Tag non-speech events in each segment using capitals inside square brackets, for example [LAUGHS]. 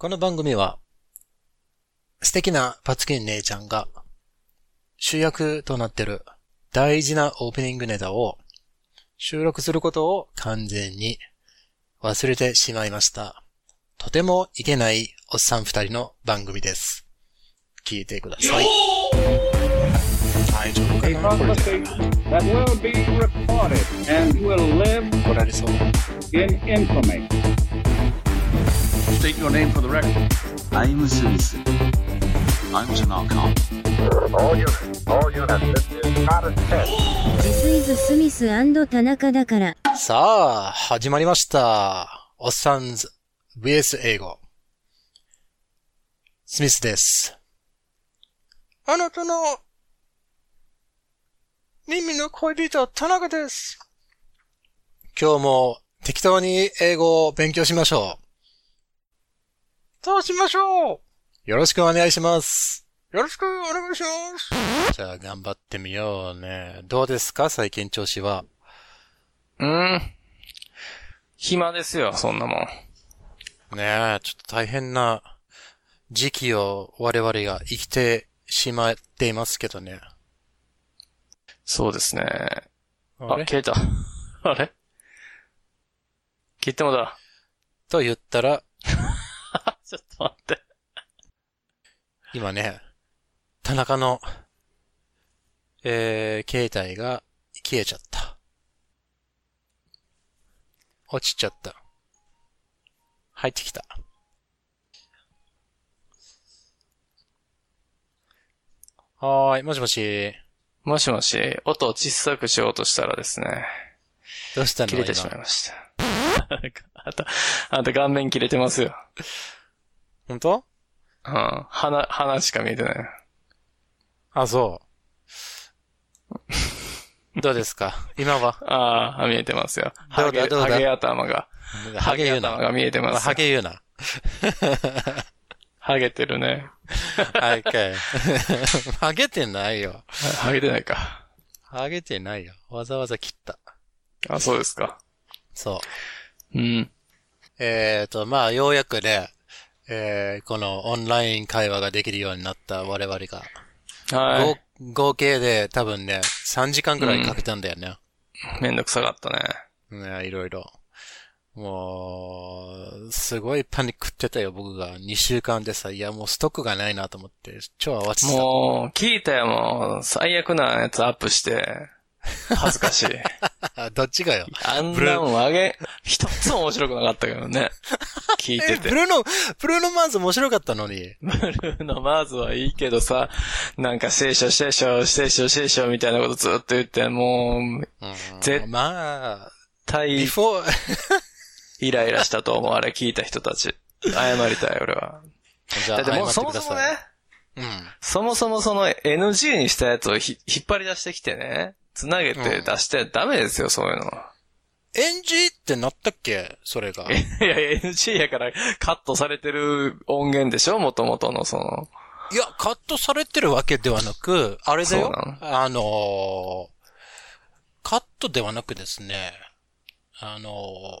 この番組は、素敵なパツキン姉ちゃんが主役となってる大事なオープニングネタを収録することを完全に忘れてしまいました。とてもいけないおっさん二人の番組です。聞いてください。大丈夫かな。State your name for the record. I'm Smith. I was an archon. All units, all units, this is not a test. This is スミス田中だから。さあ、始まりました。おっさんず VS 英語。スミスです。あなたの耳の恋人、田中です。今日も適当に英語を勉強しましょう。そうしましょうよろしくお願いします。よろしくお願いします。じゃあ頑張ってみようね。どうですか？最近調子は。うーん。暇ですよ、そんなもん。ねえ、ちょっと大変な時期を我々が生きてしまっていますけどね。そうですね。あ、あれ消えた。[LAUGHS] あれ？切ってもだ。と言ったら、ちょっと待って。今ね、田中の、えー、携帯が消えちゃった。落ちちゃった。入ってきた。はーい、もしもし。もしもし、音を小さくしようとしたらですね、どうしたの切れてしまい今ました。[LAUGHS] あんた、あんた顔面切れてますよ。本当？うん。鼻、鼻しか見えてない。あ、そう。どうですか？今は？ああ、見えてますよ。どうハゲ、だどうだ？ハゲ頭が、ハハゲ頭が見えてますよ。ハゲ言うな。[LAUGHS] ハゲてるね。はい、かい。[LAUGHS] ハゲてないよ。ハゲてないか。ハゲてないよ。わざわざ切った。あ、そうですか。そう。うん。えーと、まあ、ようやくね、えー、このオンライン会話ができるようになった我々が、は合合計で多分ね、3時間くらいかけたんだよね。い。めんどくさかったね。ね、いろいろ。もう、すごいパニックってたよ、僕が。2週間でさ、いや、もうストックがないなと思って、超慌ててた。もう、聞いたよ、もう、最悪なやつアップして、[LAUGHS] 恥ずかしい。[LAUGHS] どっちがよ？あんなもんあげ、一つも面白くなかったけどね。[LAUGHS] 聞いえ、てて。ブルーノ、ブルーノマーズ面白かったのに？ブルーのマーズはいいけどさ、なんか聖書、聖書、聖書、聖書みたいなことずっと言って、もう、うん絶まあ、対ビフォー、イライラしたと思う、あれ聞いた人たち。謝りたい、俺は。じゃあ、だってもうそ。もそもね、うん。そもそもその NG にしたやつをひ引っ張り出してきてね、つなげて出してダメですよ、そういうの。NG ってなったっけ？それが。[LAUGHS] いや、NG やからカットされてる音源でしょ？元々のその。いや、カットされてるわけではなく、あれだよそうな。あのーカットではなくですね、あのー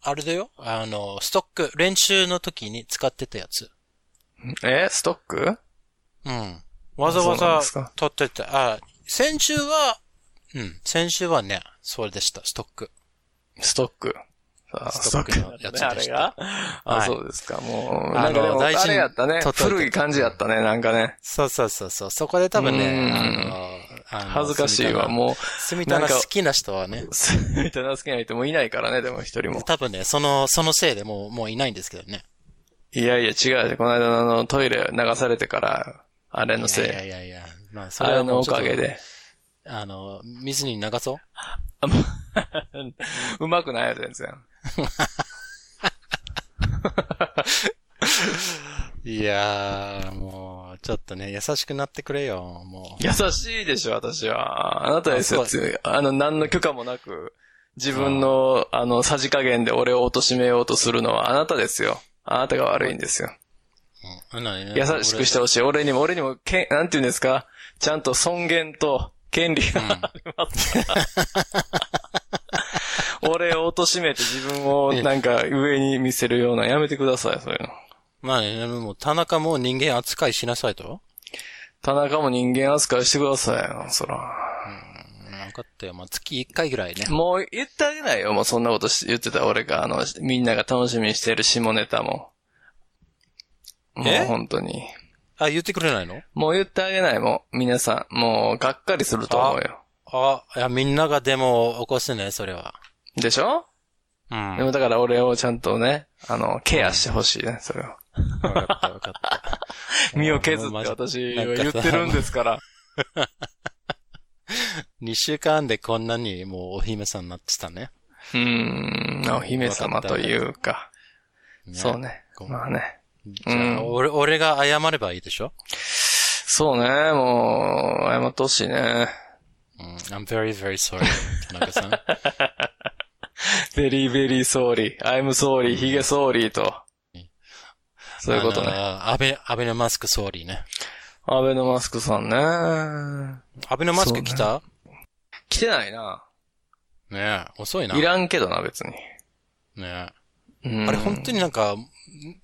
あれだよ。あのーストック、練習の時に使ってたやつ。え？ストック？うん。わざわざ撮ってて、あ、先週は、うん、先週はね、それでした、ストック。ストック。あストックのやつでしたあれが？あ、はいそうですか。もう、あのなんかでやったね古い感じやったね、なんかね。そうそうそうそう。そこで多分うんね、恥ずかしいわ、う。もう。住田の好きな人はね、みたいな好きな人もいないからね、でも一人も。多分ね、その、そのせいでもう、もういないんですけどね。いやいや、違う。この間のトイレ流されてから、あれのせい。いやいやいや、まあ、そあれのおれはもうちょっとかげで。あの、水に流そうう [LAUGHS] うまくないよ、全然。[LAUGHS] いやー、もう、ちょっとね、優しくなってくれよ、もう。優しいでしょ、私は。あなたですよあの、何の許可もなく、自分の、あの、さじ加減で俺を貶めようとするのはあなたですよ。あなたが悪いんですよ。優しくしてほしい。俺にも、俺にも、けん、なんて言うんですか？ちゃんと尊厳と権利がありますから。[LAUGHS] 俺を貶めて自分をなんか上に見せるようなやめてください、そういうの。まあね、もう田中も人間扱いしなさいと。田中も人間扱いしてくださいよ、そら。分かったよ。まあ月1回ぐらいね。もう言ってあげないよ、もうそんなことし言ってた俺が、あの、みんなが楽しみにしてる下ネタも。もうえ本当に。あ、言ってくれないの？もう言ってあげないもん、皆さん。もう、がっかりすると思うよ。あ、いや、みんながでも起こすね、それは。でしょ？うん。でもだから俺をちゃんとね、あの、ケアしてほしいね、それを。分かった、分かった。[LAUGHS] 身を削って私は言ってるんですから。[LAUGHS] 2週間でこんなにもうお姫さんになってたね。うーん、お姫様というか。ねそうね。まあね。じゃあ、俺、俺が謝ればいいでしょ？そうね、もう、謝ってほしいね。うん。I'm very, very sorry, 田中さん。[LAUGHS] very, very sorry. I'm sorry. ヒゲ sorry と。そういうことね。あのアベ、アベノマスク総理ね。アベノマスクさんね。アベノマスク来た？来てないな。ねえ、遅いな。いらんけどな、別に。ねえ。うんあれ本当になんか、ん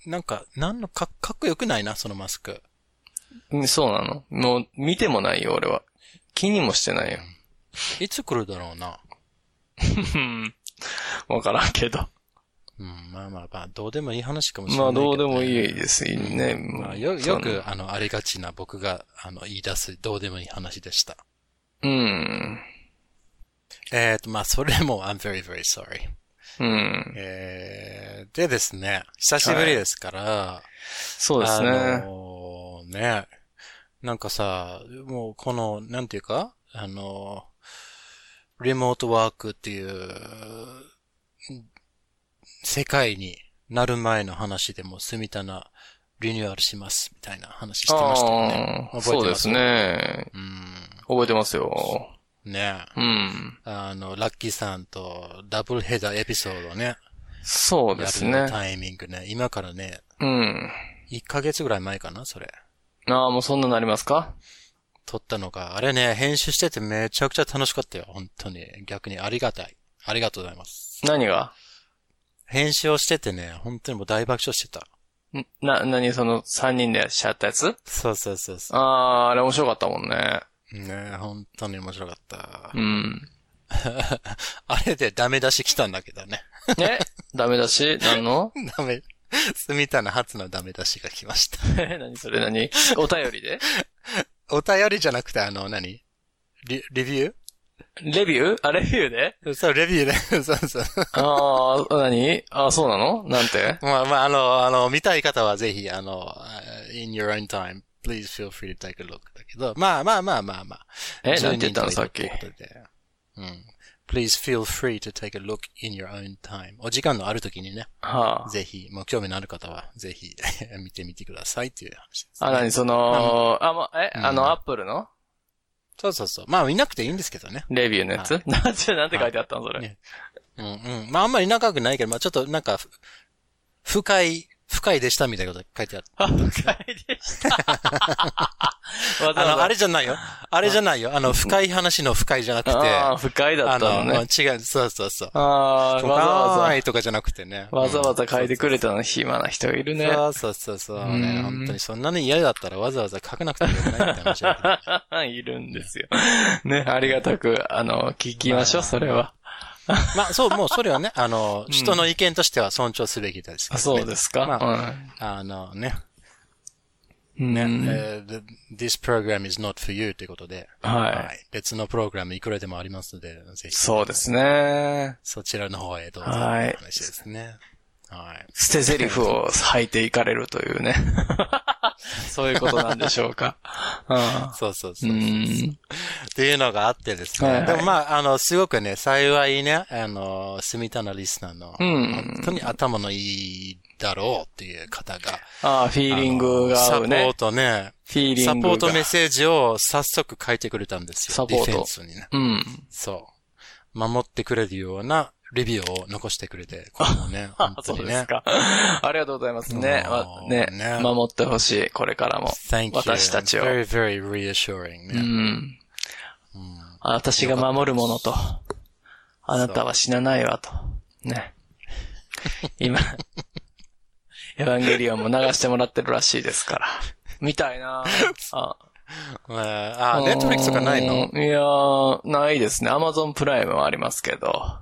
なんか、なんのか、かっこよくないな、そのマスク。うんそうなのもう、見てもないよ、俺は。気にもしてないよ。いつ来るだろうな。う [LAUGHS] んわからんけど。うん、まあまあまあ、どうでもいい話かもしれまあ、ないけど、どうでもいい。いですね。まあ、よ、よく、あの、ありがちな僕が、あの、言い出す、どうでもいい話でした。うん。えっ、と、まあ、それも、I'm very, very sorry. うん。えー、でですね、久しぶりですから、そうですね。あのーね、なんかさ、もうこの、なんていうか、あのー、リモートワークっていう、世界になる前の話でも、住棚リニューアルします、みたいな話してましたよね。覚えてます？そうです。ね。うん。覚えてますよ。ねうん。あの、ラッキーさんとダブルヘダーエピソードね。そうですね。タイミングね。今からね、うん。1ヶ月ぐらい前かな、それ。ああ、もうそんななりますか？撮ったのが、あれね、編集しててめちゃくちゃ楽しかったよ。本当に。逆にありがたい。ありがとうございます。何が？編集をしててね、本当にもう大爆笑してた。ん？な、何？その三人でしゃったやつ？そうそうそうそああ、あれ面白かったもんね。う。ね本当に面白かったう。ん。[LAUGHS] あれでダメ出し来たんだけどね。え？ダメだし？何の？[LAUGHS] ダメ、住田の初のダメ出しが来ました。[LAUGHS] え何それ？何？お便りで？お便りじゃなくて、あの、何？リ、レビュレビュー？あ、レビューで？ーそう、レビューで。そうそう。ああ、何？あそうなの？なんて？まあまあ、あの、あの、見たい方はぜひ、あの、uh, in your own time, please feel free to take a look だけど、まあまあまあまあまあ。えなんて言ったの？10人さっきうん。please feel free to take a look in your own time. お時間のある時にね、はあ。ぜひ、もう興味のある方は、ぜひ [LAUGHS] 見てみてくださいっていう話です、あ、何？その、あ、もう、え、あの、アップルの？そうそうそう。まあ見なくていいんですけどね。レビューのやつ？[LAUGHS] なんて、なんて書いてあったのそれ。ねうんうん。まああんまり長くないけど、まあちょっとなんか、ふ深い、深いでしたみたいなこと書いてあった。あ、[LAUGHS] 深いでした。[LAUGHS] あの、あれじゃないよ。あれじゃないよ。あの、深い話の深いじゃなくて、ああ、深いだあったのの、ね。違う、そうそうそう。ああ、わざわざ、とかじゃなくてね。わざわざ書いてくれたの暇な人いるね。そうそうそうそう。うんね、本当にそんなに嫌だったらわざわざ書かなくてもよくないって話だけどいるんですよ。ね、ありがたく、あの、聞きましょう、それは。[LAUGHS] まあ、そう、もうそれはね、あの、人の意見としては尊重すべきですけどね、あそうですか、まあ、あのね、うん。えー the- this program is not for you ということで、はい。別のプログラムいくらでもありますので、ぜひ、そうですね。そちらの方へどうぞ。はい話ですね。はい。捨て台詞を吐いていかれるというね。そういうことなんでしょうか。ああそうそうそうう。ん。っていうのがあってですね。はいはいでもまあ、あの、すごくね、幸いね、あの、住田のリスナーの、うん本当に頭のいいだろうっていう方が、ああ、フィーリングが合うサポーね。トね、フィーリングが。サポートメッセージを早速書いてくれたんですよ。サポートディフェンスにね。うん。そう。守ってくれるようなレビューを残してくれて、[LAUGHS] これもね、[LAUGHS] 本当そうにね。ですか。[LAUGHS] ありがとうございますね。もうわねね守ってほしい、これからも。Thank you. 私たちを Very, very reassuring うね。ん。私が守るものと。あなたは死なないわと。ね。今、エヴァンゲリオンも流してもらってるらしいですから。みたいなあ、えーあ、ネットフリックスとかないの？うんいやー、ないですね。アマゾンプライムはありますけど。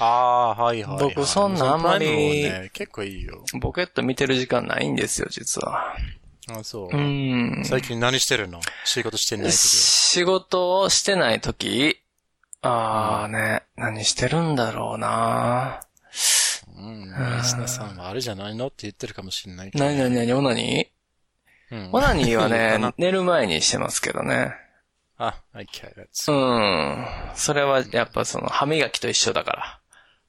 ああ、はいはい、はい。僕そんなあんまり結構いいよ。ポケット見てる時間ないんですよ、実は。あそう。うん。最近何してるの？仕事してない時仕事をしてない時？あーね、何してるんだろうなうん。リスナーさんはあれじゃないの？って言ってるかもしれないけど。なになになにオナニうんーオナニーはね、[LAUGHS] 寝る前にしてますけどね。あ、okay, that's うん。それはやっぱその歯磨きと一緒だから。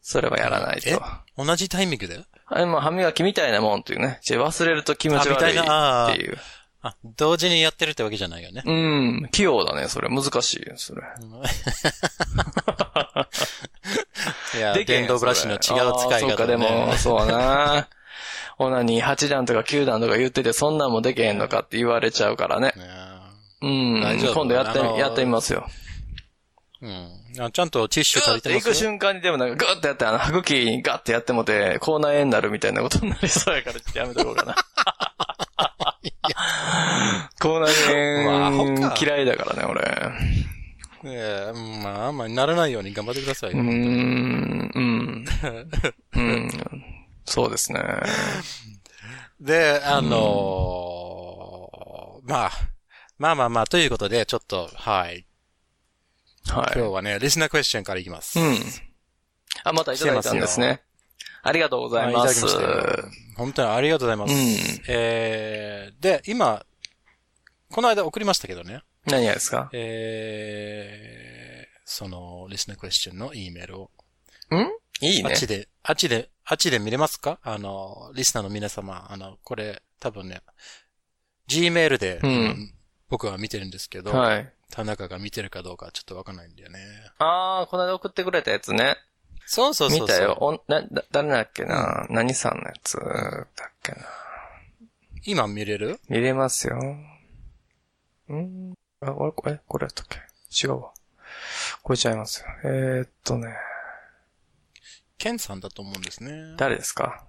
それはやらないえ？と。同じタイミングで？あれも歯磨きみたいなもんっていうね。じゃあ忘れると気持ち悪いっていう。あ、同時にやってるってわけじゃないよね。うん。器用だね、それ。難しいよ、それ。[LAUGHS] いや、電動ブラシの違う使いあーそうか、方でも、ね。そうな。オナに8段とか9段とか言ってて、そんなんもでけへんのかって言われちゃうからね。ねうん。今度やってあの、ーやってみますよ。うん。あちゃんとティッシュ足りてます？瞬間にでもなんかグッてやって、あの、歯茎にガッてやってもて、口内炎になるみたいなことになりそうやから、ちょっとやめとこうかな。口内炎か嫌いだからね、俺。ええまあ、あんまりならないように頑張ってくださいよ。うーん、うん。うん。そうですね。で、あのーまあ、まあまあまあ、ということで、ちょっと、はい。はい。今日はね、リスナークエスチョンからいきます。うん。あ、またいただいたんですね。ありがとうございます。本当にありがとうございます。うんえー、で、今、この間送りましたけどね。何がですか？えー、その、リスナークエスチョンの E メールを。ん？いいねあっ。ちで、あっちで、あっちで見れますか？あの、リスナーの皆様、あの、これ、多分ね、Gmail で、うん僕は見てるんですけど、はい。田中が見てるかどうかちょっとわかんないんだよね。あー、この間送ってくれたやつね。そうそうそうそう。見たよ。おんな、だ、誰だっけな、何さんのやつだっけな？今見れる？見れますよ。ん？あ、これ、これ、これやったっけ？違うわ。これちゃいますよ。えー、っとね、ケンさんだと思うんですね。誰ですか？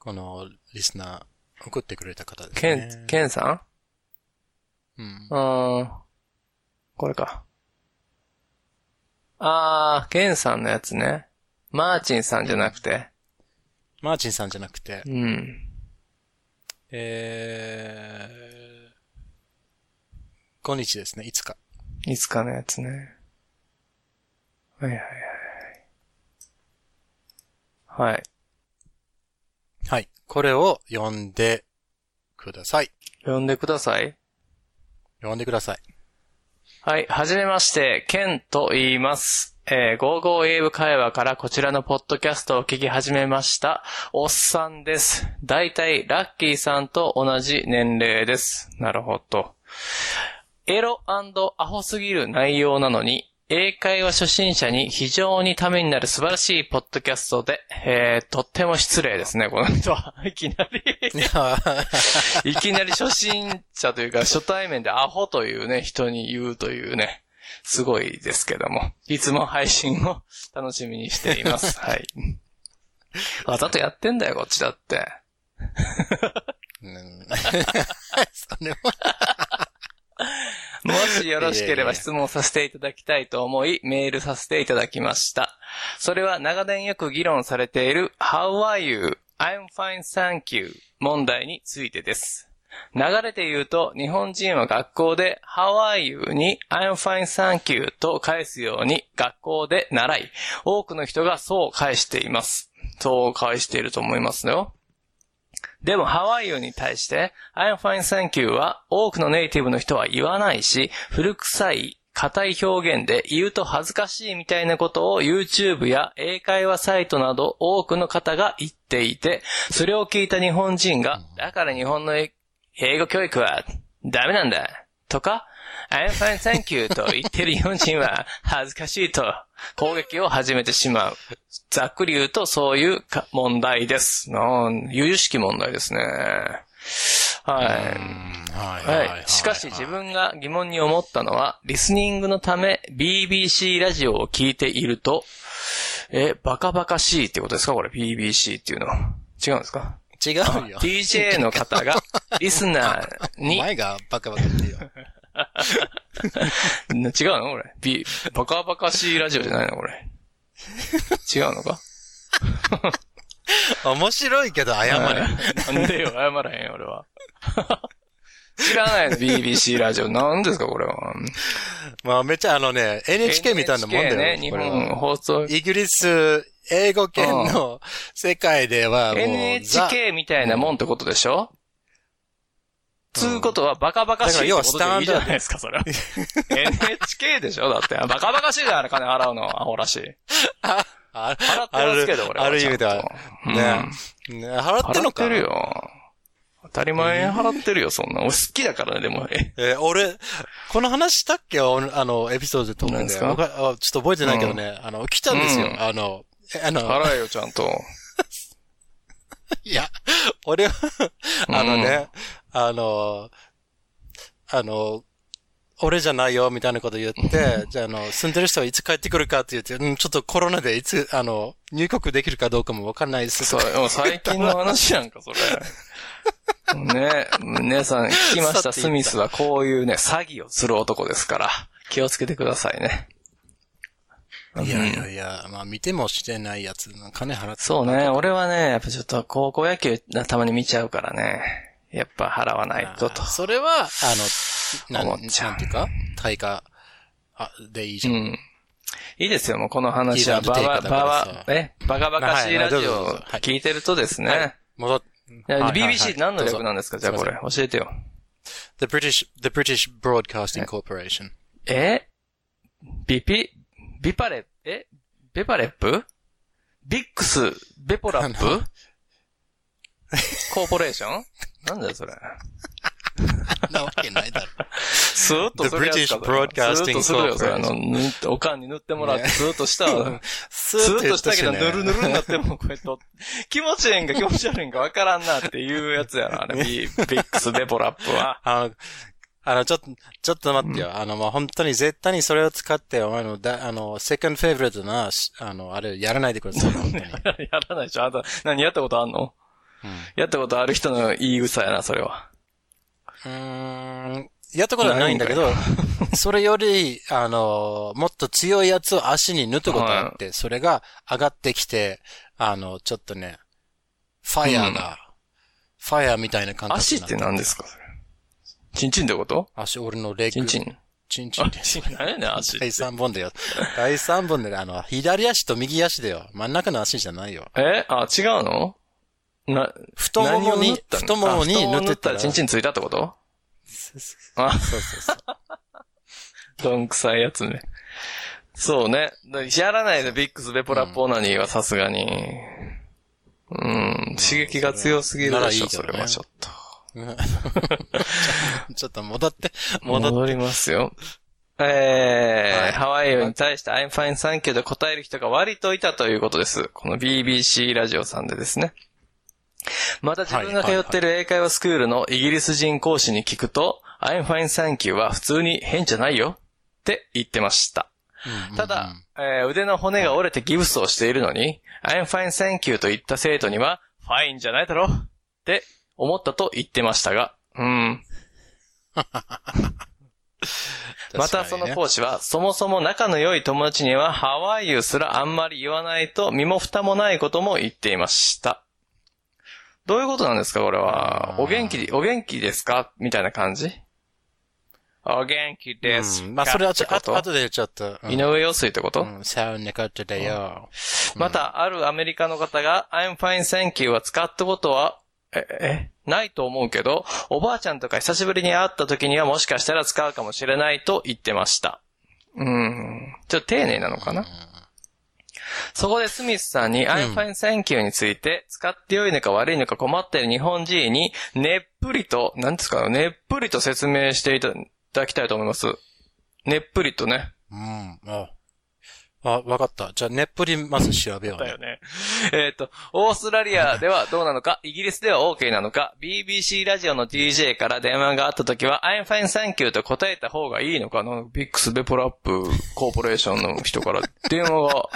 この、リスナー、送ってくれた方ですケね。ン、ケンさうん？んうーん。これか。あー、ケンさんのやつね。マーチンさんじゃなくて。マーチンさんじゃなくてう、ん。えー、5日ですね、いつか。いつかのやつね。はいはいはい。はい。はい。これを読んでください。呼んでください。読んでください。はい。はじめまして、ケンと言います。えー、55英語会話からこちらのポッドキャストを聞き始めました。おっさんです。だいたいラッキーさんと同じ年齢です。なるほど。エロアホすぎる内容なのに、英会話初心者に非常にためになる素晴らしいポッドキャストで、えー、とっても失礼ですね、この人は。[LAUGHS] いきなり。[LAUGHS] いきなり初心者というか初対面でアホというね、人に言うというね、すごいですけども、いつも配信を楽しみにしています。[LAUGHS] はい。わざとやってんだよ、こっちだって。うん [LAUGHS] それは、もしよろしければ質問させていただきたいと思い、メールさせていただきました。それは長年よく議論されている How are you? I'm fine, thank you 問題についてです。流れて言うと、日本人は学校で How are you? に I'm fine, thank you と返すように学校で習い、多くの人がそう返しています。そう返していると思いますよ。でも、How are you に対して、I'm fine, thank you は多くのネイティブの人は言わないし、古臭い、硬い表現で言うと恥ずかしいみたいなことを YouTube や英会話サイトなど多くの方が言っていて、それを聞いた日本人が、だから日本の英英語教育はダメなんだ。とか、I'm fine, thank you と言ってる日本人は [LAUGHS] 恥ずかしいと攻撃を始めてしまう。ざっくり言うとそういうか問題です。由々しき問題ですね。はい。はいはい。しかし自分が疑問に思ったのは、リスニングのため BBC ラジオを聞いていると、え、バカバカしいってことですか？これ BBC っていうのは。違うんですか？違うよ。?DJ の方が [LAUGHS] リスナーおに、前がバカバカってよ。な [LAUGHS] 違うの？これ。B、バカバカしいラジオじゃないの？これ。違うのか？面白いけど謝れ。なんでよ、謝らへんよ、俺は。[LAUGHS] 知らないの ?BBC ラジオ。何ですかこれは。まあめっちゃあのね、NHK みたいなもんだよ。ね、日本放送。イギリス、英語圏の世界ではもう、ザ NHK みたいなもんってことでしょ？つうことは、バカバカしいってことでいいじゃないですか、それは。NHK でしょ？だって。バカバカしいじゃん、あれ金払うの。アホらしい。あ払ってますけど、俺は。ある意味ではねうんね払ってんのか払ってるよ。当たり前払ってるよ、そんな。俺好きだからね、でも。ええー俺、この話したっけ？あの、エピソードで撮って何ですか？ちょっと覚えてないけどね、あの、来たんですよ。うんあの、えあの、払えよ、ちゃんと。[LAUGHS] いや、俺は、あのね、あの、あの、俺じゃないよ、みたいなこと言って、じゃあ、あの、住んでる人はいつ帰ってくるかって言って、うん、ちょっとコロナでいつ、あの、入国できるかどうかもわかんないです。そう最近の話やんか、それ。[LAUGHS] ね、皆さん聞きました、スミスはこういうね、詐欺をする男ですから、気をつけてくださいね。いやいやいや、まあ見てもしてないやつ、金払ってそうね、俺はね、やっぱちょっと高校野球たまに見ちゃうからね、やっぱ払わないとと。それは、あの、なん、なんていうか、対価、あ、でいいじゃん。うん。いいですよ、もうこの話は、ババ、出ていくだバけですよバ、え、バカバカしいラジオぞはい。聞いてるとですはいね。はい。はいはい BBC 何の略なんですか？じゃあこれ、教えてよ。The British, the British Broadcasting Corporation. え？ビピ、ビパレ、え？ベパレップ？ビックス、ベポラップ？コーポレーション？なんだよ、それ。[LAUGHS] なわけないだろ。スーッとするやつか The British それは Broadcasting スーッとするよ、それ。あの、塗っておかんに塗ってもらって、ねスーッとしたわ。ス [LAUGHS] スーッとしたけど、ねぬるぬるになっても、こうやって、気持ちええんか気持ち悪いんかわからんなっていうやつやな、[LAUGHS] あれ、ビビックス、ベポラップは。あの、あの、ちょっと、ちょっと待ってよ。あの、まあ、本当に絶対にそれを使って、あの、だ、あの、セカンドフェイブレットな、しあの、あれ、やらないでください、本当に。やらないでしょあんた、何やったことあんの？うんやったことある人の言い草やな、それは。うーん、やったことはないんだけど、[LAUGHS] それより、あの、もっと強いやつを足に塗ったことあって、それが上がってきて、あの、ちょっとね、ファイヤーが、ファイヤーみたいな感覚足って何ですか？それ。チンチンってこと？足、俺のレッグ。チンチン。あチンチンで、チン、何やねん、足って。第三本だよ。第三本で、あの、左足と右足だよ。真ん中の足じゃないよ。え？あ、違うの？な、太ももに太ももに塗ってたら。らチンチンついたってこと？あ、そうそうそう。どんくさいやつね。そうね。だやらないで、ビックス、ベポラップオナニーはさすがに。うん、刺激が強すぎるでしょ、それはちょっと。[LAUGHS] ちょっと戻って、戻って。戻りますよ。えーはいハワイ語に対して I'm fine, thank you で答える人が割といたということです。この BBC ラジオさんでですね。また自分が通ってる英会話スクールのイギリス人講師に聞くと、I'm fine, thank you は普通に変じゃないよって言ってました。ただ、えー腕の骨が折れてギブスをしているのに、I'm fine, thank you と言った生徒には、ファインじゃないだろって思ったと言ってましたが、うん。[LAUGHS] またその講師は、そもそも仲の良い友達には、ハワイユすらあんまり言わないと身も蓋もないことも言っていました。どういうことなんですかこれは？お元気、お元気ですか？みたいな感じ？お元気ですか？うんまあ、それはちょっと？あ後でちょっと。うん井上陽水ってこと、うん、さあ、なかっただよ。また、あるアメリカの方が、I'm fine, thank you は使ったことは、え、え、ないと思うけど、おばあちゃんとか久しぶりに会った時にはもしかしたら使うかもしれないと言ってました。うん。ちょっと丁寧なのかな、そこでスミスさんに I'm fine, thank you について、使って良いのか悪いのか困っている日本人に、ねっぷりと、なんですか、ねっぷりと説明していただきたいと思います。ねっぷりとね。うん。ああ、わかった。じゃあ、ネップリまず調べようねだよ。ね。えっ、と、オーストラリアではどうなのか、イギリスでは OK なのか、BBC ラジオの DJ から電話があった時は、I'm fine, thank you と答えた方がいいのかな？ビックスベポラップコーポレーションの人から電話が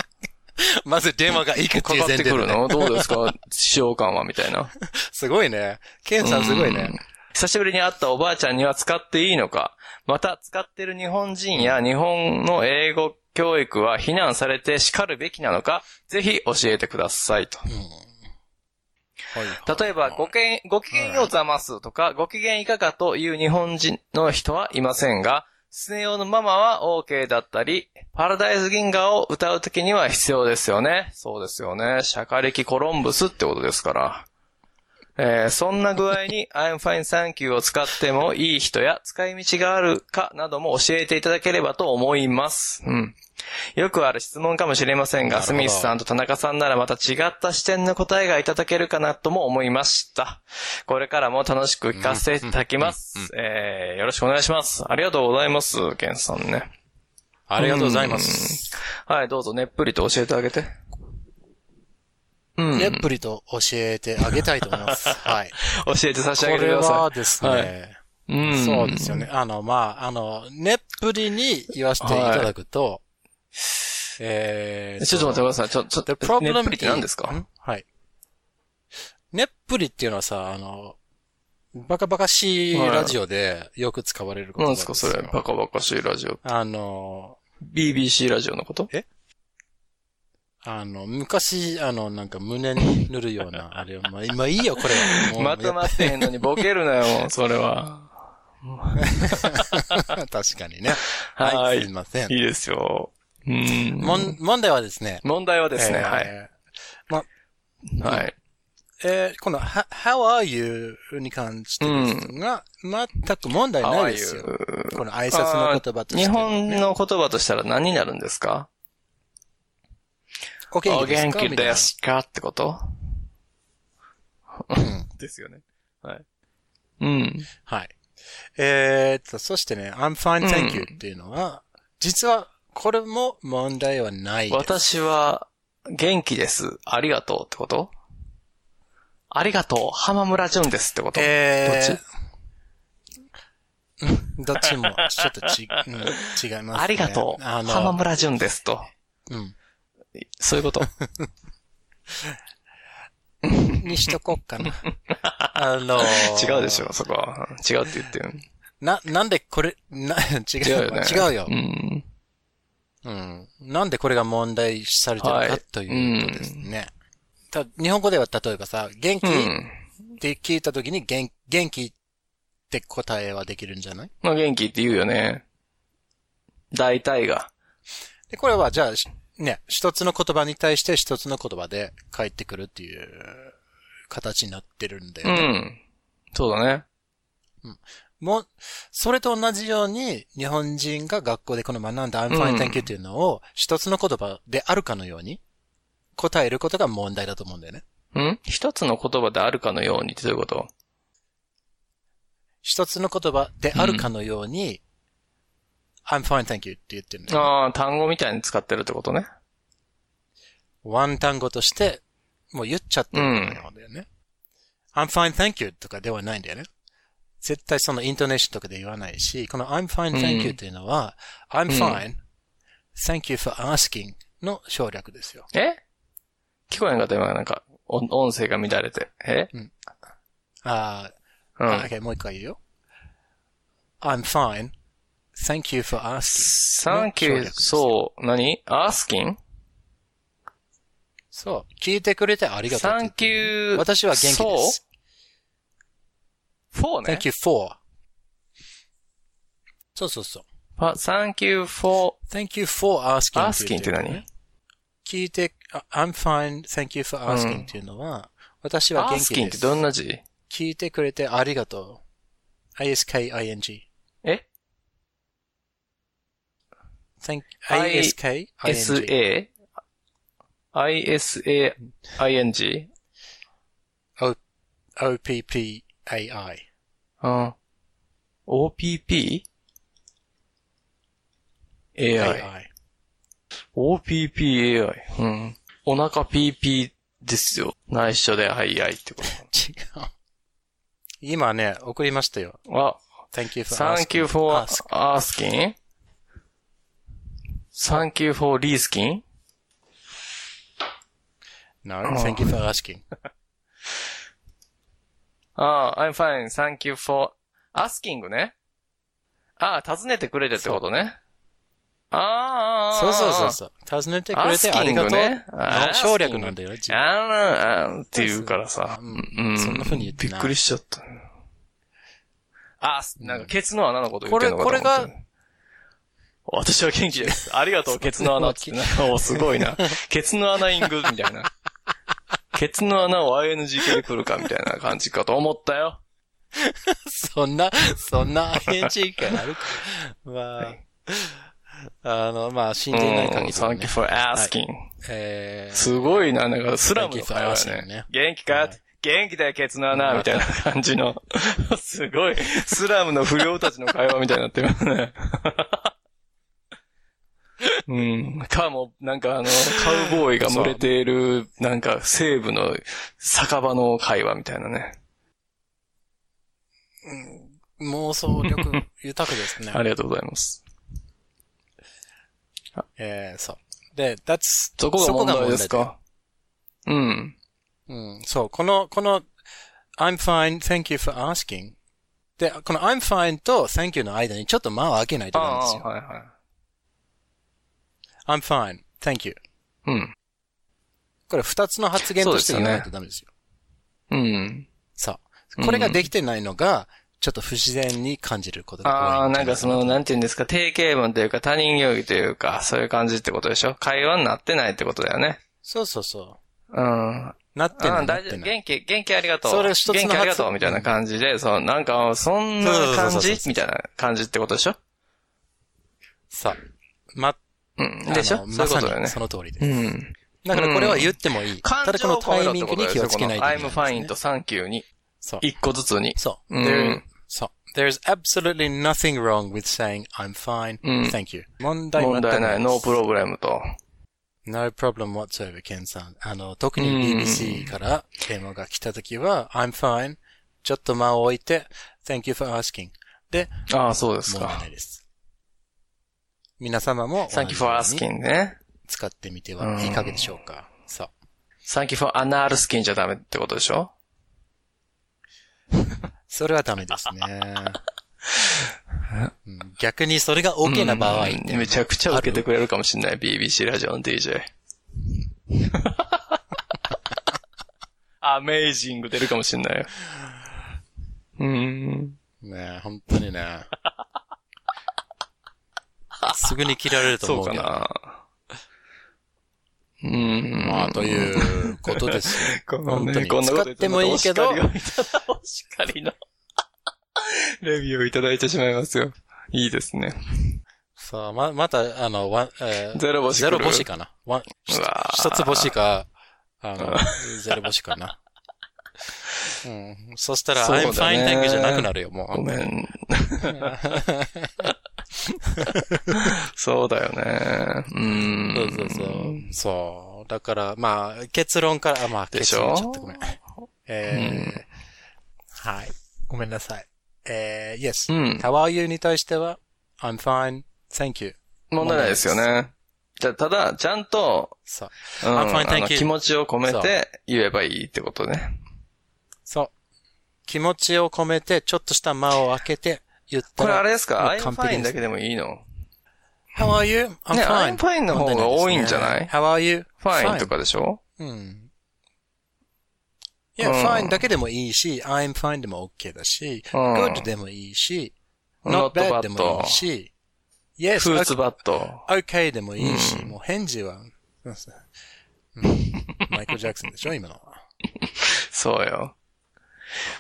[LAUGHS] まず電話がいくっていうかかってくるのどうですか？使用感は？みたいな。[LAUGHS] すごいね。ケンさんすごいね。久しぶりに会ったおばあちゃんには使っていいのか。また、使ってる日本人や日本の英語教育は非難されて叱るべきなのか。ぜひ教えてくださいと。はい。例えば、ごけん、ご機嫌ようざますとか、ご機嫌いかがという日本人の人はいませんが、スネ夫のママは OK だったり、パラダイス銀河を歌うときには必要ですよね。そうですよね。シャカリキコロンブスってことですから。えーそんな具合に I'm fine thank you を使ってもいい人や使い道があるかなども教えていただければと思います。うん。よくある質問かもしれませんが、スミスさんと田中さんならまた違った視点の答えがいただけるかなとも思いました。これからも楽しく聞かせていただきます。えー、よろしくお願いします。ありがとうございます、ケンさんね。ありがとうございます。はい、どうぞねっぷりと教えてあげて。うん。ねっぷりと教えてあげたいと思います。[LAUGHS] はい。教えて差し上げてくださはですね、はいうん。そうですよね。あの、まあ、あの、ねっぷりに言わせていただくと、えーちょっと待ってください。ちょ、ちょっ The と、problem ねっぷりって何ですか？ん？はい。ねっぷりっていうのはさ、あの、バカバカしいラジオでよく使われる言葉何ですかそれ。バカバカしいラジオ。あの、BBC ラジオのことあの、昔、あの、なんか胸に塗るような、あれ、まあ、[LAUGHS] 今いいよ、これまとまってへんのにボケるなよ、もうそれは。[LAUGHS] 確かにね。ははいい、すいません。いいですよ。うん。問題はですね。問題はですね、えーはい。まあ、はい。えーこの、は How are you? に関してですが、全く問題ないですよ。この挨拶の言葉として、日本の言葉としたら何になるんですか？お元お気ですか？元気ですか？ってこと？[LAUGHS] ですよね。はい。うん。はい。えーっと、そしてね、I'm fine, thank you っていうのは、実は、これも問題はない。私は元気です。ありがとうってこと？ありがとう。浜村淳ですってこと？えーどっうん [LAUGHS] どっちも、ちょっとち、うん、違います、ね。ありがとう。あの、浜村淳ですと。うん。そういうこと。[LAUGHS] にしとこっかな。[LAUGHS] あのー違うでしょ、そこは。違うって言ってる。な、なんでこれ、な、[LAUGHS] 違う違うよね。違うよう。ん。うん。なんでこれが問題視されてるはいかというとですね。た日本語では例えばさ、元気？うん。って聞いたときに元元気って答えはできるんじゃない？まあ元気って言うよね。大体が。で、これはじゃあ、しね、一つの言葉に対して一つの言葉で返ってくるっていう形になってるんだうよね。ん。そうだね。もう、それと同じように、日本人が学校でこの学んだ I'm うん fine, thank you っていうのを一つの言葉であるかのように答えることが問題だと思うんだよね。ん？一つの言葉であるかのようにってどういうこと？一つの言葉であるかのように、I'm fine, thank you って言ってるんだよね。ああ、単語みたいに使ってるってことね。ワン単語として、もう言っちゃってるんだよね。I'm fine, thank you とかではないんだよね。絶対そのイントネーションとかで言わないし、この I'm fine, thank you っていうのは、I'm fine, thank you for asking の省略ですよ。え？聞こえんかった？今なんか、音音声が乱れて。え？あー、うん。OK、もう一回言うよ。I'm fine, thank you for asking. サンキュー、そう、何 ?asking? そう。聞いてくれてありがとうってサン言ってる。キュー。私は元気です。そう ?for ね Thank you for. そうそうそう。パ Thank you for Thank you for asking. asking って何聞いて、あ I'm fine, thank you for うん asking っていうのは、私は元気 asking ってです。どんな字聞いてくれてありがとう。isk-ing. え Thank, I- isk-ing. ?sa? isa-ing? O-p-p-a-i. うん。opp? AI? AI. OPPAI。うん。お腹 PP ですよ。内緒で、はいはいってこ違う。今ね、送りましたよ。と。あ、Thank you for Thank you for ask. asking? Thank you for risking? No, thank you for asking. ああ、I'm fine. Thank you for asking ね。ああ、尋ねてくれてってことね。ああ、そうそうそうそう。尋ねてくれてありがとう。ね。の省略なんだよ、自分あーあーって言うからさ。うんうん。そんな風に言ってびっくりしちゃった。あ、なんかケツの穴のこと言ってんのかこれこれ私は元気です。ありがとう、[LAUGHS] ケツの穴って。[LAUGHS] おすごいな。[LAUGHS] ケツの穴イングみたいな。ケツの穴を ING 系で来るかみたいな感じかと思ったよ。そんな、そんな ING があるか。まあ、あの、まあ、死んでいない限りは Thank ね you。for asking. えー、すごいな、なんかスラムの会話ね。元気か元気だよ、ケツの穴みたいな感じの。すごい、スラムの不良たちの会話みたいになってますね。うん。かも、なんかあの、カウボーイが群れている、なんか西部の酒場の会話みたいなね。妄想力豊かですね。[LAUGHS] ありがとうございます。えー、そう。で、that's, そこが問題ですそこがかうん。うん、そう。この、この、I'm fine, thank you for asking. で、この I'm fine と thank you の間にちょっと間を空けないとダメですああ、よ。はいはい。I'm fine, thank you. うん。これ二つの発言として言わないとダメですよ。うん。そう。これができてないのが、ちょっと不自然に感じることがああ、なんかその、なんて言うんですか、定型文というか他人行儀というか、そういう感じってことでしょ？会話になってないってことだよね。そうそうそうん。う。なってない。あ大丈夫。元気、元気ありがとう。それ一つの元気ありがとう発みたいな感じで、そう、なんか、そんな感じ？みたいな感じってことでしょ？さま、うん。でしょ？あのそういうことだよねまさにそ。の通りです。うん。だからこれは言ってもいい。た感だこの情を込めろタイミングに気をつけないといけないん I'm ですね、fine と Thank you に、そう。一個ずつに。そう。うん There, そう。There's absolutely nothing wrong with saying I'm fine, うん thank you. 問題問題ない、ノープログラムと。No problem whatsoever, ケンさん。あの、特にうん BBC から電話が来たときは、I'm fine. ちょっと間を置いて、thank you for asking. で、ああ、そうですか問題な。いです。皆様も、Thank you for asking ね。使ってみてはいかがでしょうか。そう。Thank you for anal skin じゃダメってことでしょ？[LAUGHS] それはダメですね。うん逆にそれが OK な場合うんめちゃくちゃ受けてくれるかもしれない、BBC ラジオの DJ。[LAUGHS] アメイジング出るかもしれないよ。うん。ねえ、本当にね。すぐに切られるとそうか思うけど。な。うん。まあ、ということです [LAUGHS] よ。この本当ね、に使ってもいいけどお叱りをいただお叱りの、[LAUGHS] レビューをいただいてしまいますよ。いいですね。さあ、ま、また、あの、ワン、えーゼロ星ゼロ星かな。ワン、一つ星か、あの、ゼロ星かな。[LAUGHS] うん。そしたら、I'm ね fine thank you じゃなくなるよ、もう。ごめん。[LAUGHS] そうだよね。うん。そうそうそう。そう。だから、まあ、結論から、あまあ、でしょ？結論ちょっとごめん。えーはい。ごめんなさい。えー、yes. うん How are you に対しては、I'm fine, thank you. 問題ないですよね。じゃあ、ただ、ちゃんと、そう。うん I'm fine, thank you. 気持ちを込めて言えばいいってことね。そう。気持ちを込めて、ちょっとした間を空けて、言ったこれら。あれですか ?I'm 完璧 fine ですだけでもいいの？How are you? I'm ね fine. の方が多いんじゃない？How are you? ?fine とかでしょ？うん。いや、うん fine だけでもいいし、I'm fine でも OK だし、うん good でもいいし、not bad bad でもいいし、yes, フーツバット。okay でもいいし、うんもう返事は、[LAUGHS] うんマイケル・ジャクソンでしょ？今のは。そうよ。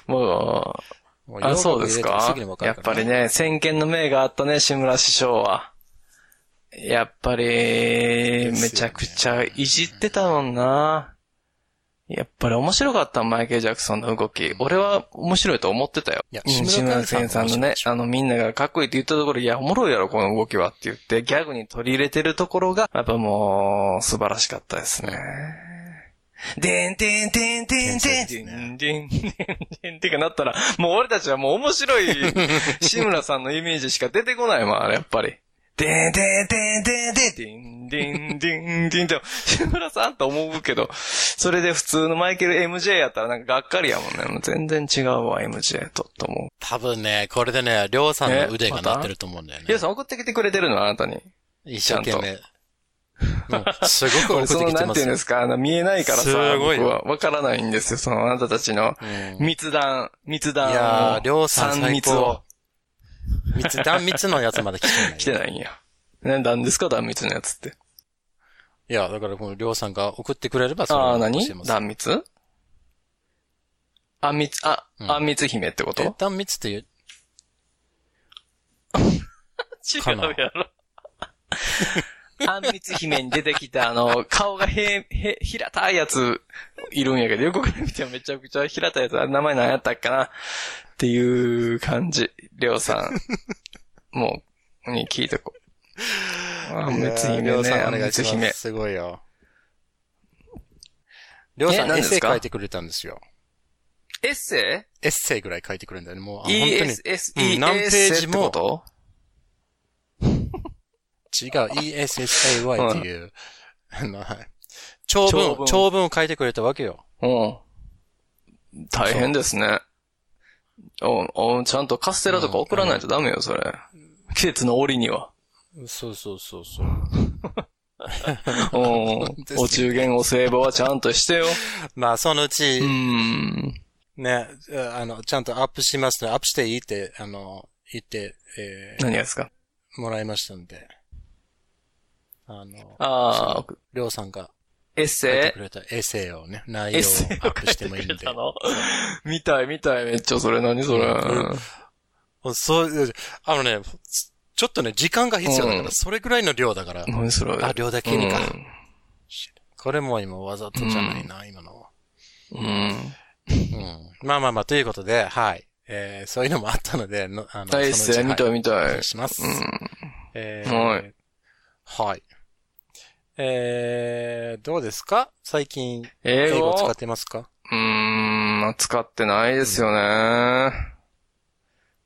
もう、あ、も用語そうですか？やっぱりね、先見の明があったね、志村師匠は。やっぱり、めちゃくちゃいじってたもんな。やっぱり面白かったマイケル・ジャクソンの動き。俺は面白いと思ってたよ。いやうん志村けんさんのねあのみんながかっこいいって言ったところ、いや、おもろいやろ、この動きはって言って、ギャグに取り入れてるところが、やっぱもう、素晴らしかったですね。でんてんてんてんてんてんてんてんてんてんてんがなったら、もう俺たちはもう面白い志村さんのイメージしか出てこないもん、あれ、やっぱり。でんてんてんてんてんてんてんてんてんてん志村さんと思うけど、それで普通のマイケル MJ やったらなんかがっかりやもんね。もう全然違うわ、MJ と、と思う。多分ね、これでね、りょうさんの腕が鳴ってると思うんだよね。ヒデさん送ってきてくれてるのあなたに。一生懸命。うんすごく送っきてますよなんていうんで。すか、あの、見えないからさ、すごいよ僕はわからないんですよ。その、あなたたちのうん密談、密談を。いやー、りょうさん密を高。三つ、断密のやつまで来てない。[LAUGHS] 来てないんや。ね、なんですか、断密のやつって。いや、だからこのりょうさんが送ってくれればそれああ、を何？教えます断密？あんみつ、あ、うんあんみつ姫ってこと？え、断密って言う、[LAUGHS] 違うやろ。[LAUGHS] あんみつ姫に出てきた、あの、顔がへ、へ、平たいやつ、いるんやけど、横から見てもめちゃくちゃ平たいやつ、名前何やったっけなっていう感じ。りょうさん。もう、に聞いてこう。あんみついやーりょう姫ね、あんみつ姫す。。ごいよ。りょうさん何ですかセイ書いてくれたんですよ。エッセイエッセイぐらい書いてくれるんだよね。もう、あイ本当に ?ESS、うん何ページ ESS っても違う、[LAUGHS] ESSAY っていう、あの、はい長文、長文を書いてくれたわけよ。うん。大変ですね。お、お、ちゃんとカステラとか送らないとダメよ、それ。季節の折には。そうそうそうそう。うん。[LAUGHS] お中元お歳暮はちゃんとしてよ。[LAUGHS] まあ、そのうち、うん。ね、あの、ちゃんとアップしますね。アップしていいって、あの、言って、えー何がですか？もらいましたんで。あの、ああ、りょうさんがエッセ書いてくれたエッセイをね、内容をアエップしてもいいんで。あの、[LAUGHS] 見たい見たい、めっちゃそれ何それ？うんそう、あのね、ちょっとね、時間が必要だから、うんそれぐらいの量だから、何それ？あ、量だけにか。うんこれも今わざとじゃないな、今のは。うん。うん。まあまあまあ、ということで、はい。えー、そういうのもあったので、のあの、エッセイ見たい見い。たい。します。うん。えはい。はい。えー、どうですか？最近、英語？使ってますか？うーん、まあ使ってないですよね。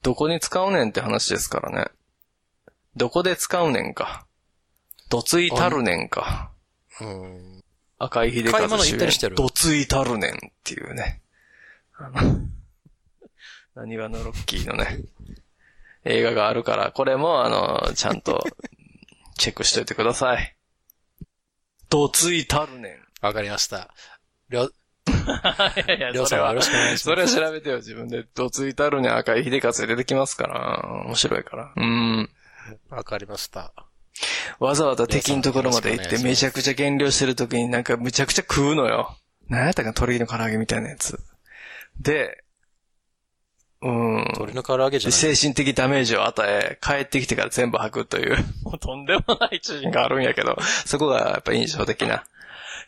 どこに使うねんって話ですからね。どこで使うねんか。どついたるねんか。うん。赤い秀買い物行ったりしてる？どついたるねんっていうね。あの、[LAUGHS] 何話のロッキーのね、映画があるから、これもあの、ちゃんとチェックしといてください。どついたるねん。わかりました。りょ、[LAUGHS] いやいやりょうさんよろしくお願いしますそれは調べてよ、自分で。どついたるねん赤い秀和で出てきますから。面白いから。うん。わかりました。わざわざ敵のところまで行ってめちゃくちゃ減量してる時になんかむちゃくちゃ食うのよ。なんやったかな鳥の唐揚げみたいなやつ。で、うん。鶏の唐揚げじゃでない。精神的ダメージを与え、帰ってきてから全部吐くという、もうとんでもないシーンがあるんやけど、そこがやっぱ印象的な。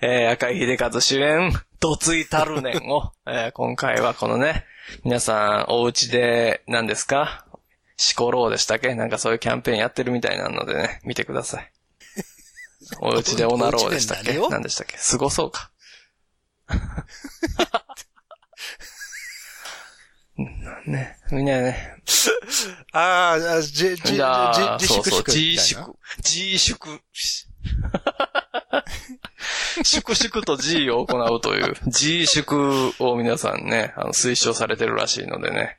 えー、赤井秀和主演、どついたるねんを、えー今回はこのね、皆さんお家で何ですか？しころうでしたっけ？なんかそういうキャンペーンやってるみたいなのでね、見てください。[LAUGHS] お家でおなろうでしたっけ？何でしたっけ？すごそうか。ね、みんなね、[LAUGHS] あーあ、じ、じ、じ、自粛粛自粛。自粛。[LAUGHS] 粛々と G を行うという、[LAUGHS] 自粛を皆さんね、あの、推奨されてるらしいのでね。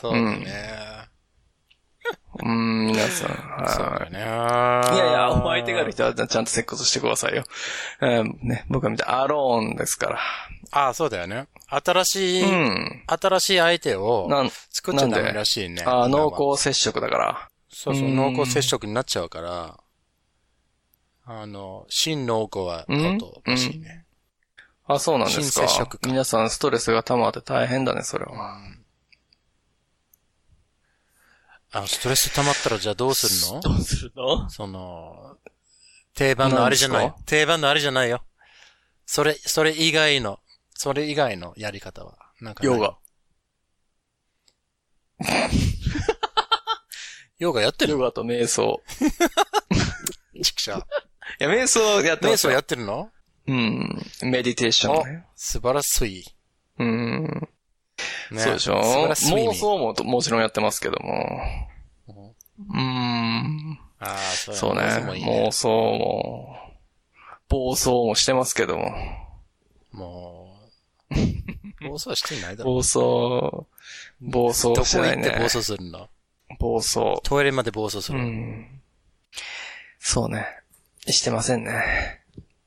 そうだね。うーん、皆さん。そうは。いい。いやいや、お相手がある人はちゃんとセックスしてくださいよ。えーね、僕は見たアローンですから。ああ、そうだよね。新しい、うん。新しい相手を作っちゃダメらしいね。あー濃厚接触だから。そうそう、うん濃厚接触になっちゃうから、あの、新濃厚は、うんことらしいね。あ、そうなんですか新接触。か皆さんストレスが溜まって大変だね、それは。あ、ストレス溜まったらじゃあどうするの？どうするの？その、定番のあれじゃない。定番のあれじゃないよ。それ、それ以外の、それ以外のやり方は。なんかヨガ。[LAUGHS] ヨガやってるヨガと瞑想。[LAUGHS] ちくしゃ。いや、瞑想やってますよ瞑想やってるの？うん。メディテーションね。素晴らしい。うん。ねそうでしょ？妄想もともちろんやってますけども。うーん。ああ、そうね。妄想もいいね妄想も、暴走もしてますけども。もう、[LAUGHS] 暴走してないだろ。暴走、暴走どこしてないね行って暴。走するの？暴走。トイレまで暴走すうるの？ん。そうね。してませんね。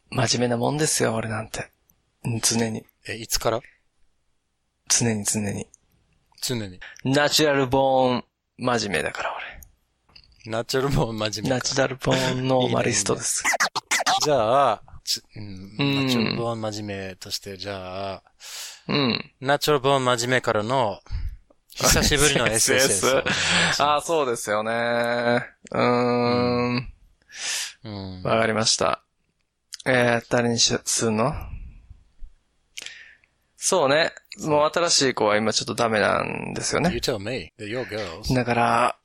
真面目なもんですよ、俺なんて。うん常に。え、いつから？常に常に。常に。ナチュラルボーン真面目だから、ナチュラルも真俺。面目か。ナチュラルボーンノーマリストです。じゃあ、ちうん、うんナチュラルボーン真面目として、じゃあ、うん。ナチュラルボーン真面目からの、久しぶりの [LAUGHS] す。ああ、そうですよね。うーん。うん。わかりました。えー、誰にしするの？そうね。もう新しい子は今ちょっとダメなんですよ You ね。tell me. Your girls. だから、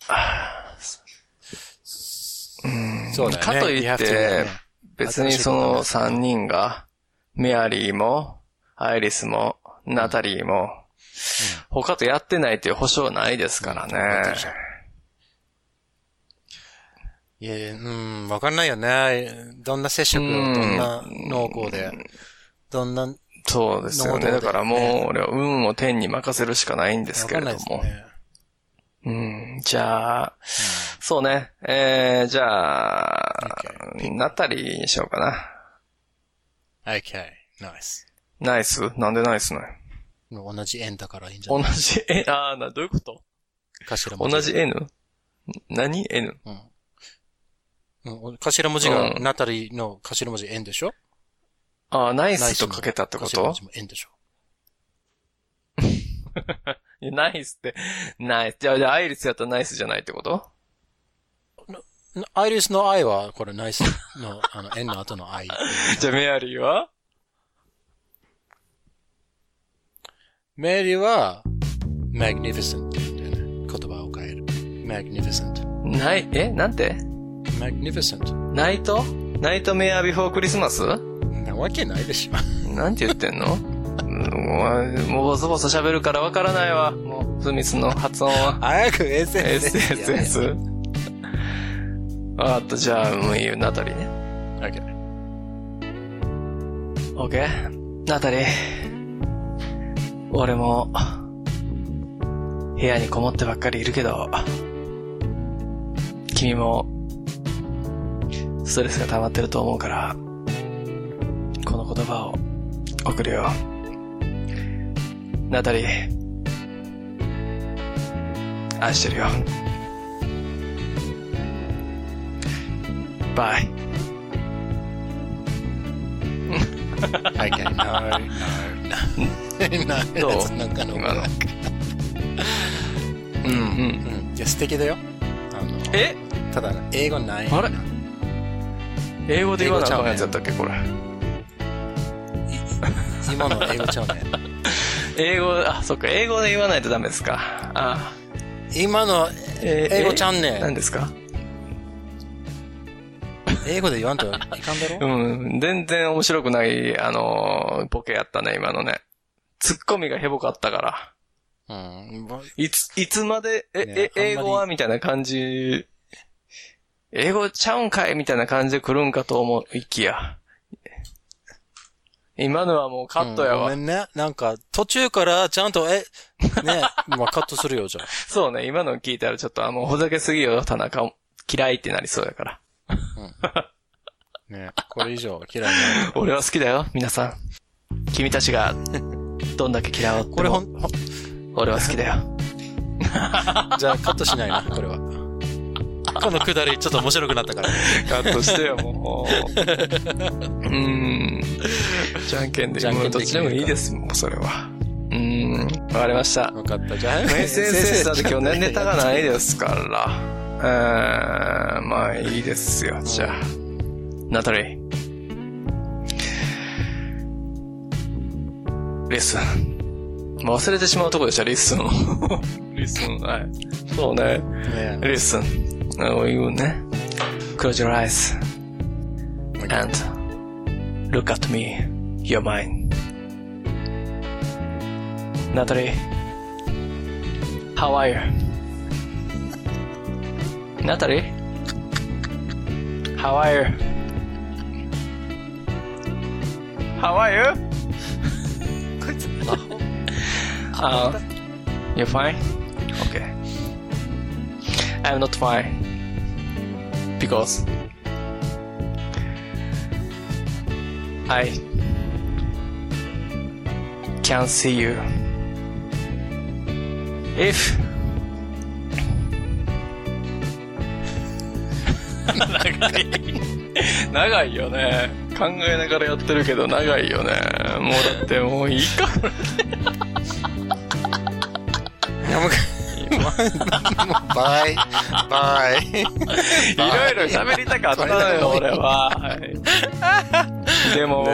そうだよね。かとい You ってね、別にその3人が、メアリーも、アイリスも、ナタリーも、他とやってないっていう保証はないですからね。いやうん、わかんないよね。どんな接触、うんどんな濃厚で、どんな、わそうですよね。だからもう、俺は運を天に任せるしかないんですけれども。ね。うん、じゃあ、そうね。えー、じゃあ、ナタリーにしようかな。Okay, nice. ナイスなんでナイスなの同じ円だからいいんじゃ同ない？じ、え、あーな、どういうこと？頭文字。同じ N? 何 ?N? うん。頭文字が、うんナタリーの頭文字円でしょ？あーナイナイスとかけたってこと？円でしょ [LAUGHS] ナイスって、ナイス。じゃあ、じゃあアイリスやったらナイスじゃないってこと？アイリスの愛は、これナイスの、[LAUGHS] あの、円の後の愛。[LAUGHS] じゃあメアリーは？メリーは、magnificent って言うんだよね。言葉を変える。magnificent。ない、え？なんて？Magnificent。ナイト？ナイトメアビフォークリスマス？なわけないでしょ。なんて言ってんの？うんもう、もうボソボソ喋るからわからないわ。もう、スミスの発音は。早く SS。SSS。わかった、じゃあ、もういいよ、ナタリーね。Okay. OK? ナタリー。俺も、部屋にこもってばっかりいるけど、君も、ストレスが溜まってると思うから、この言葉を送るよ。ナタリー、愛してるよ。バイ。Okay, no, no, no. [LAUGHS] どう？That's not gonna 今の work. うん、うん。いや、素敵だよ。あの、え？ただ、英語ない。あれ？英語で言わなあかんやつやったっけ、これ。今の英語ちゃうね。英語、あ、そっか、英語で言わないとダメですか。あ、今のえー英語ちゃんね何ですか？英語で言わんといかんだろ？[LAUGHS] うん、全然面白くない、あのーボケやったね、今のね。ツッコミがヘボかったから。うん。いつ、いつまで、え、ねえ、英語は？みたいな感じ、英語ちゃうんかい？みたいな感じで来るんかと思いきや。今のはもうカットやわ。うんごめんね。なんか、途中からちゃんと、え、ね、[LAUGHS] まあカットするよ、じゃあ。そうね、今の聞いたらちょっと、あ、もうほざけすぎよ、田中。嫌いってなりそうやから。ね、これ以上嫌いになる。[LAUGHS] 俺は好きだよ、皆さん。君たちが、どんだけ嫌おうってもこれほん、ほん俺は好きだよ。[LAUGHS] じゃあカットしないな、これは。このくだりちょっと面白くなったから。カットしてよ、もう。うーん。じゃんけんで、もうどっちでもいいです、もうそれは。うーん。わかりました。わかった。じゃあ、SSS だって今日ね、ネタがないですから。えー、まあいいですよ、じゃあ。ナタリー。リッスン。まあ忘れてしまうとこでした、リッスンを。リッスン、はい。[LAUGHS] そうね。ね Listen, Now you ne? close your eyes and look at me. You're mine. Natalie, how are you? Natalie, how are you? How are you? [LAUGHS] uh, you're fine? Okay. I'm not fine. Because I can see you. If [LAUGHS] 長い。長いよね。考えながらやってるけど長いよね。もうだってもういいか。バイ、バイ。[LAUGHS] いろいろ喋りたかったのよ、俺は。はいでも、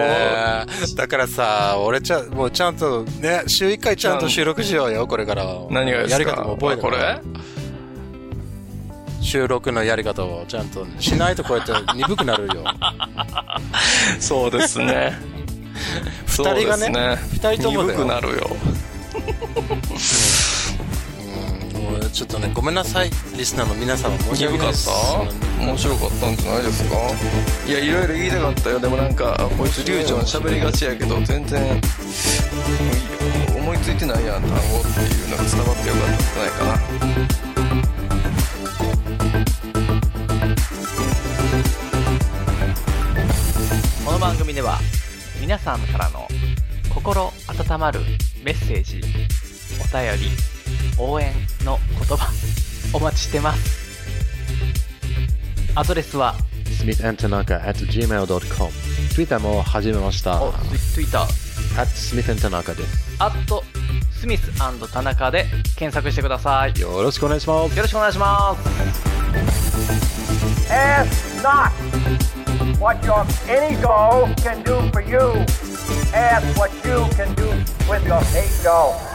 だからさ、俺ちゃ、もうちゃんとね、週一回ちゃんと収録しようよ、これから。何がですか？やり方も覚えてあこれ？収録のやり方をちゃんとしないとこうやって鈍くなるよ。[LAUGHS] [LAUGHS] そうですね。二人がねそうですね二人とも鈍くなるよ。ちょっとね、ごめんなさい、リスナーの皆様申し訳鈍かっないです。た？面白かったんじゃないですか？いや、いろいろ言いたかったよ。でもなんか、こいつリュウジョン喋りがちやけど、全然、思いついてないやん、単語っていうのが伝わってよかったんじゃないかな。この番組では皆さんからの心温まるメッセージお便り応援の言葉お待ちしてますアドレスは smithandtanaka at gmail.com Twitter も始めましたお Twitter at smithandtanaka ですアットスミス田中で検索してくださいよよろしくお願いしますろしくお願いします Ask not what your any dough can do for you. Ask what you can do with your eight dough.